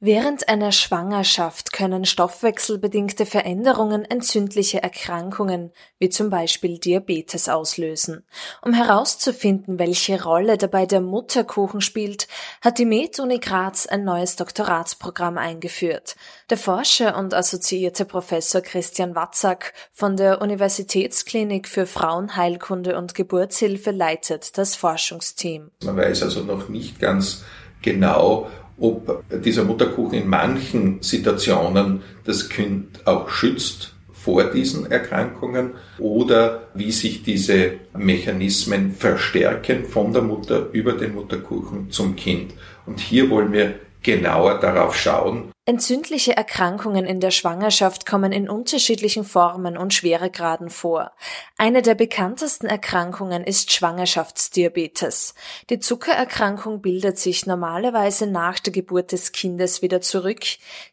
Während einer Schwangerschaft können stoffwechselbedingte Veränderungen entzündliche Erkrankungen wie zum Beispiel Diabetes auslösen. Um herauszufinden, welche Rolle dabei der Mutterkuchen spielt, hat die Med-Uni Graz ein neues Doktoratsprogramm eingeführt. Der Forscher und assoziierte Professor Christian Watzak von der Universitätsklinik für Frauenheilkunde und Geburtshilfe leitet das Forschungsteam. Man weiß also noch nicht ganz genau, ob dieser Mutterkuchen in manchen Situationen das Kind auch schützt vor diesen Erkrankungen oder wie sich diese Mechanismen verstärken von der Mutter über den Mutterkuchen zum Kind. Und hier wollen wir genauer darauf schauen. Entzündliche Erkrankungen in der Schwangerschaft kommen in unterschiedlichen Formen und Schweregraden vor. Eine der bekanntesten Erkrankungen ist Schwangerschaftsdiabetes. Die Zuckererkrankung bildet sich normalerweise nach der Geburt des Kindes wieder zurück,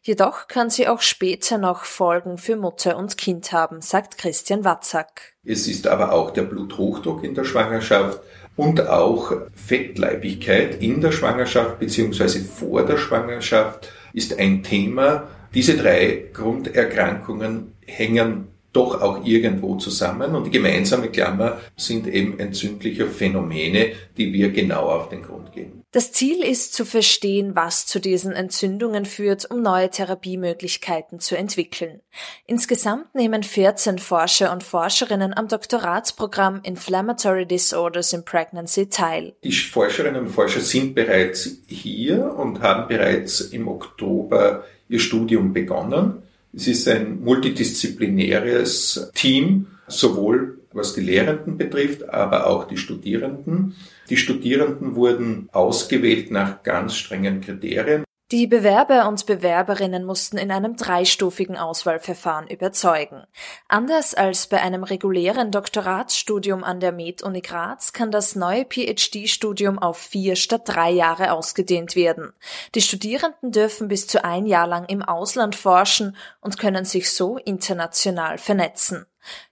jedoch kann sie auch später noch Folgen für Mutter und Kind haben, sagt Christian Watzak. Es ist aber auch der Bluthochdruck in der Schwangerschaft, und auch Fettleibigkeit in der Schwangerschaft beziehungsweise vor der Schwangerschaft ist ein Thema. Diese drei Grunderkrankungen hängen doch auch irgendwo zusammen und die gemeinsame Klammer sind eben entzündliche Phänomene, die wir genau auf den Grund gehen. Das Ziel ist zu verstehen, was zu diesen Entzündungen führt, um neue Therapiemöglichkeiten zu entwickeln. Insgesamt nehmen 14 Forscher und Forscherinnen am Doktoratsprogramm Inflammatory Disorders in Pregnancy teil. Die Forscherinnen und Forscher sind bereits hier und haben bereits im Oktober ihr Studium begonnen. Es ist ein multidisziplinäres Team, sowohl was die Lehrenden betrifft, aber auch die Studierenden. Die Studierenden wurden ausgewählt nach ganz strengen Kriterien. Die Bewerber und Bewerberinnen mussten in einem dreistufigen Auswahlverfahren überzeugen. Anders als bei einem regulären Doktoratsstudium an der Med-Uni Graz kann das neue PhD-Studium auf vier statt drei Jahre ausgedehnt werden. Die Studierenden dürfen bis zu ein Jahr lang im Ausland forschen und können sich so international vernetzen.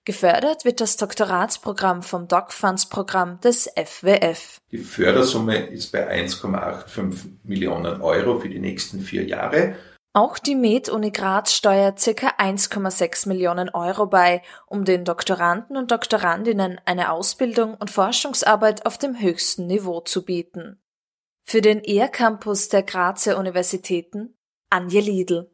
Gefördert wird das Doktoratsprogramm vom DocFunds-Programm des FWF. Die Fördersumme ist bei 1,85 Millionen Euro für die nächsten vier Jahre. Auch die Med-Uni Graz steuert ca. 1,6 Millionen Euro bei, um den Doktoranden und Doktorandinnen eine Ausbildung und Forschungsarbeit auf dem höchsten Niveau zu bieten. Für den ER-Campus der Grazer Universitäten Anje Liedl.